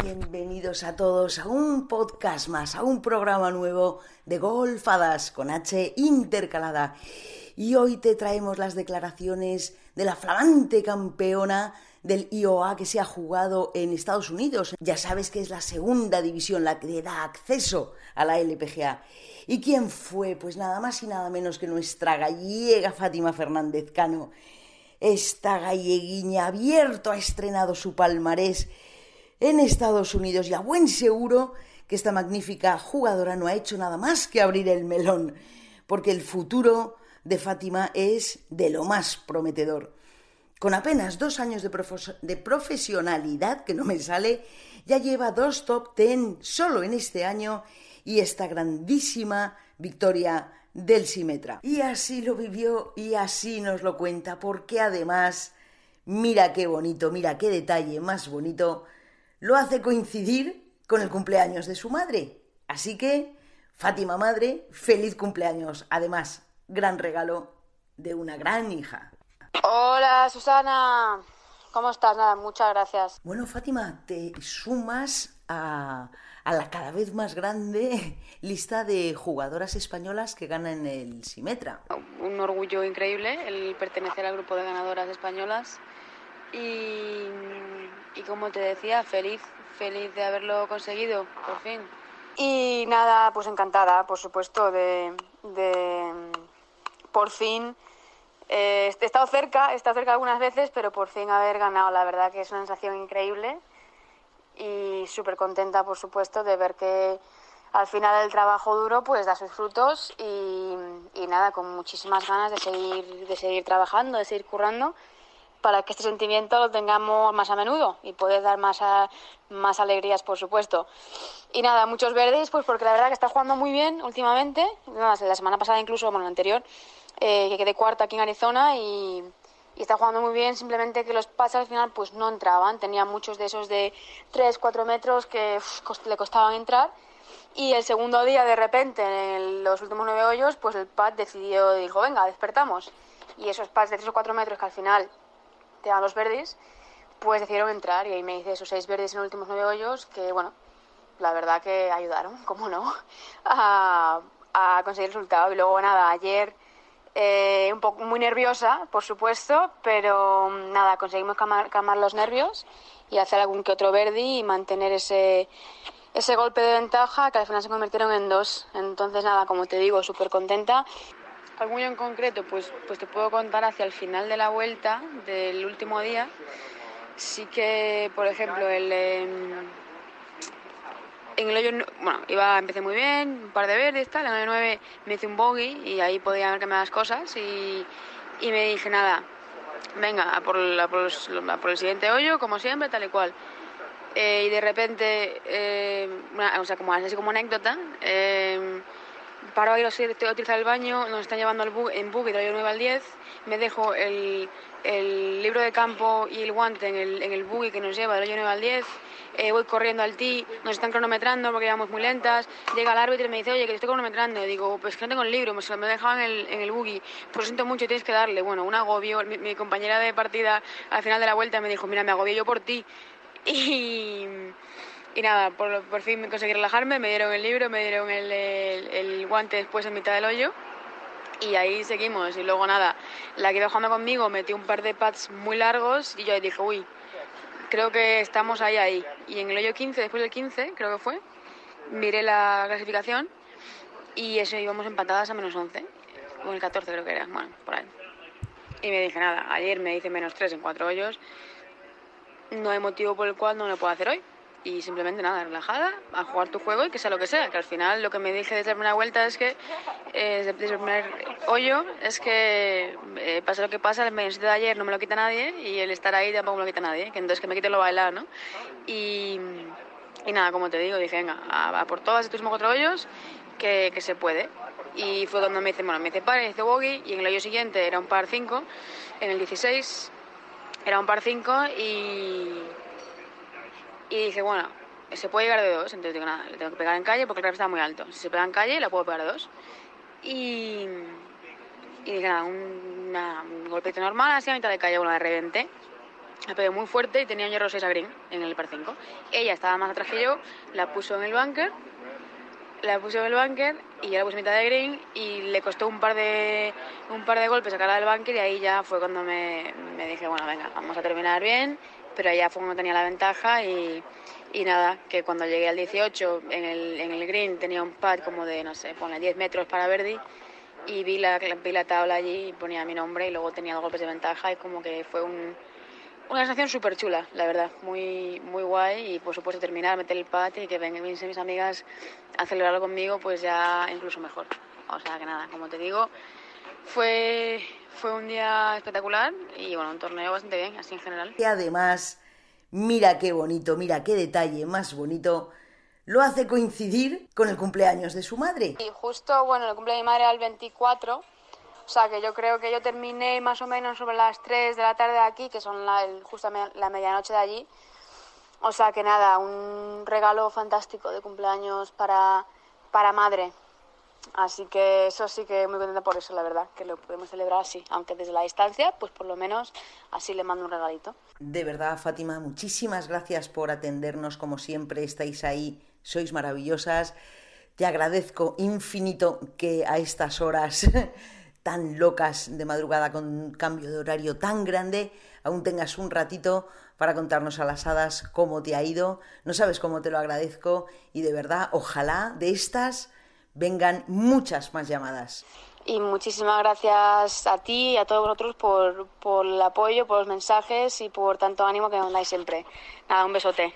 Bienvenidos a todos a un podcast más, a un programa nuevo de Golfadas con H intercalada. Y hoy te traemos las declaraciones de la flamante campeona del IOA que se ha jugado en Estados Unidos. Ya sabes que es la segunda división la que da acceso a la LPGA. ¿Y quién fue? Pues nada más y nada menos que nuestra gallega Fátima Fernández Cano. Esta galleguiña abierto ha estrenado su palmarés en Estados Unidos y a buen seguro que esta magnífica jugadora no ha hecho nada más que abrir el melón, porque el futuro de Fátima es de lo más prometedor. Con apenas dos años de, profesionalidad, que no me sale, ya lleva dos top ten solo en este año y esta grandísima victoria del Simetra. Y así lo vivió y así nos lo cuenta, porque además, mira qué bonito, mira qué detalle más bonito, lo hace coincidir con el cumpleaños de su madre. Así que, Fátima Madre, feliz cumpleaños. Además, gran regalo de una gran hija. Hola, Susana. ¿Cómo estás? Nada, muchas gracias. Bueno, Fátima, te sumas a, a, la cada vez más grande lista de jugadoras españolas que ganan el Simetra. Un orgullo increíble el pertenecer al grupo de ganadoras españolas y, y como te decía, feliz, feliz de haberlo conseguido, por fin. Y nada, pues encantada, por supuesto, de, de por fin eh, he estado cerca, he estado cerca algunas veces, pero por fin haber ganado, la verdad que es una sensación increíble y súper contenta, por supuesto, de ver que al final el trabajo duro pues da sus frutos y, nada, con muchísimas ganas de seguir, de seguir trabajando, de seguir currando para que este sentimiento lo tengamos más a menudo y poder dar más, más alegrías, por supuesto. Y nada, muchos verdes, pues porque la verdad que está jugando muy bien últimamente, la semana pasada incluso, bueno, la anterior, eh, que quedé cuarta aquí en Arizona y, está jugando muy bien, simplemente que los pases al final pues no entraban, tenía muchos de esos de 3, 4 metros que le costaban entrar. Y el segundo día de repente en los últimos nueve hoyos pues el pad decidió, dijo venga, despertamos y esos pads de 3 o 4 metros que al final te dan los verdes pues decidieron entrar y ahí me hice esos seis verdes en los últimos nueve hoyos que bueno, la verdad que ayudaron, cómo no, a, a conseguir el resultado y luego nada, ayer eh, un poco muy nerviosa, por supuesto, pero mm, nada, conseguimos calmar, los nervios y hacer algún que otro verdi y mantener ese, ese golpe de ventaja que al final se convirtieron en dos. Entonces, nada, como te digo, súper contenta. Algún en concreto, pues, pues te puedo contar hacia el final de la vuelta del último día. Sí que, por ejemplo, el, em, en el hoyo, bueno, iba, empecé muy bien, un par de verdes, tal, en el 9 me hice un bogey y ahí podía que me das cosas y, y me dije, nada, venga, a por, por, el siguiente hoyo, como siempre, tal y cual. Eh, y de repente, eh, o sea, como así como anécdota, eh, paro a ir a utilizar el baño, nos están llevando el en buggy del hoyo 9 al 10, me dejo el, el libro de campo y el guante en el, en el buggy que nos lleva del hoyo 9 al 10, eh, voy corriendo al tee, nos están cronometrando porque íbamos muy lentas, llega el árbitro y me dice, oye, que te estoy cronometrando, digo, pues que no tengo el libro, me, me dejaban en el, en el buggy, pues siento mucho, tienes que darle, bueno, un agobio, mi, compañera de partida al final de la vuelta me dijo, mira, me agobio yo por ti, y... Y nada, por, por fin conseguí relajarme, me dieron el libro, me dieron el, el, guante después en mitad del hoyo y ahí seguimos. Y luego nada, la que iba jugando conmigo metió un par de pads muy largos y yo dije, uy, creo que estamos ahí, ahí. Y en el hoyo 15, después del 15, creo que fue, miré la clasificación y eso íbamos empatadas a menos 11, o el 14 creo que era, bueno, por ahí. Y me dije, nada, ayer me hice menos 3 en cuatro hoyos, no hay motivo por el cual no lo puedo hacer hoy y simplemente nada, relajada, a jugar tu juego y que sea lo que sea. Que al final lo que me dije desde la primera vuelta es que, eh, desde el primer hoyo, es que eh, pase lo que pasa, el medio de ayer no me lo quita nadie y el estar ahí tampoco me lo quita nadie, que entonces que me quite lo bailar, ¿no? Y, y nada, como te digo, dije, venga, a, por todas estos cuatro hoyos, que, que, se puede. Y fue cuando me hice, bueno, me hice par, me hice bogey y en el hoyo siguiente era un par 5, en el 16 era un par 5 y y dije, bueno, se puede llegar de dos, entonces digo, nada, le tengo que pegar en calle porque el rap está muy alto. Si se pega en calle, la puedo pegar dos. Y, y dije, nada, un golpete normal, así a mitad de calle, bueno, la reventé. La pegué muy fuerte y tenía un hierro 6 a green en el par 5. Ella estaba más atrás que yo, la puso en el bunker, la puso en el bunker y yo la puse en mitad de green y le costó un par de, un par de golpes sacarla del bunker y ahí ya fue cuando me, me dije, bueno, venga, vamos a terminar bien, pero allá fue cuando tenía la ventaja y, y nada, que cuando llegué al 18 en el, en el green tenía un pad como de, no sé, ponle 10 metros para Verdi y vi la, vi la tabla allí y ponía mi nombre y luego tenía dos golpes de ventaja y como que fue un, una sensación súper chula, la verdad, muy, muy guay y por supuesto terminar, meter el pat y que vengan mis amigas a celebrarlo conmigo, pues ya incluso mejor. O sea que nada, como te digo, fue, fue un día espectacular y bueno, un torneo bastante bien, así en general. Y además, mira qué bonito, mira qué detalle más bonito lo hace coincidir con el cumpleaños de su madre. Y justo, bueno, el cumpleaños de mi madre era el 24, o sea que yo creo que yo terminé más o menos sobre las 3 de la tarde de aquí, que son la, el, justo la medianoche de allí. O sea que nada, un regalo fantástico de cumpleaños para, para madre. Así que eso sí que muy contenta por eso, la verdad, que lo podemos celebrar así, aunque desde la distancia, pues por lo menos así le mando un regalito. De verdad, Fátima, muchísimas gracias por atendernos como siempre, estáis ahí sois maravillosas. Te agradezco infinito que a estas horas tan locas de madrugada con un cambio de horario tan grande, aún tengas un ratito para contarnos a las hadas cómo te ha ido. No sabes cómo te lo agradezco y de verdad, ojalá de estas vengan muchas más llamadas. Y muchísimas gracias a ti y a todos vosotros por, por el apoyo, por los mensajes y por tanto ánimo que nos dais siempre. Nada, un besote.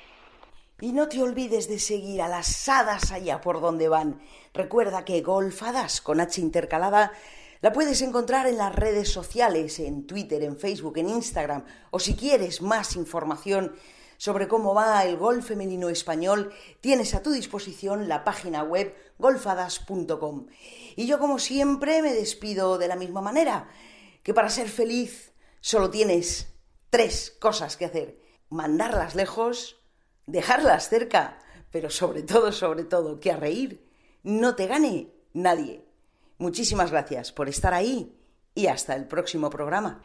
Y no te olvides de seguir a las hadas allá por donde van. Recuerda que Golfadas con H intercalada la puedes encontrar en las redes sociales, en Twitter, en Facebook, en Instagram, o si quieres más información sobre cómo va el golf femenino español, tienes a tu disposición la página web golfadas.com. Y yo como siempre me despido de la misma manera, que para ser feliz solo tienes tres cosas que hacer. Mandarlas lejos, dejarlas cerca, pero sobre todo, sobre todo, que a reír no te gane nadie. Muchísimas gracias por estar ahí y hasta el próximo programa.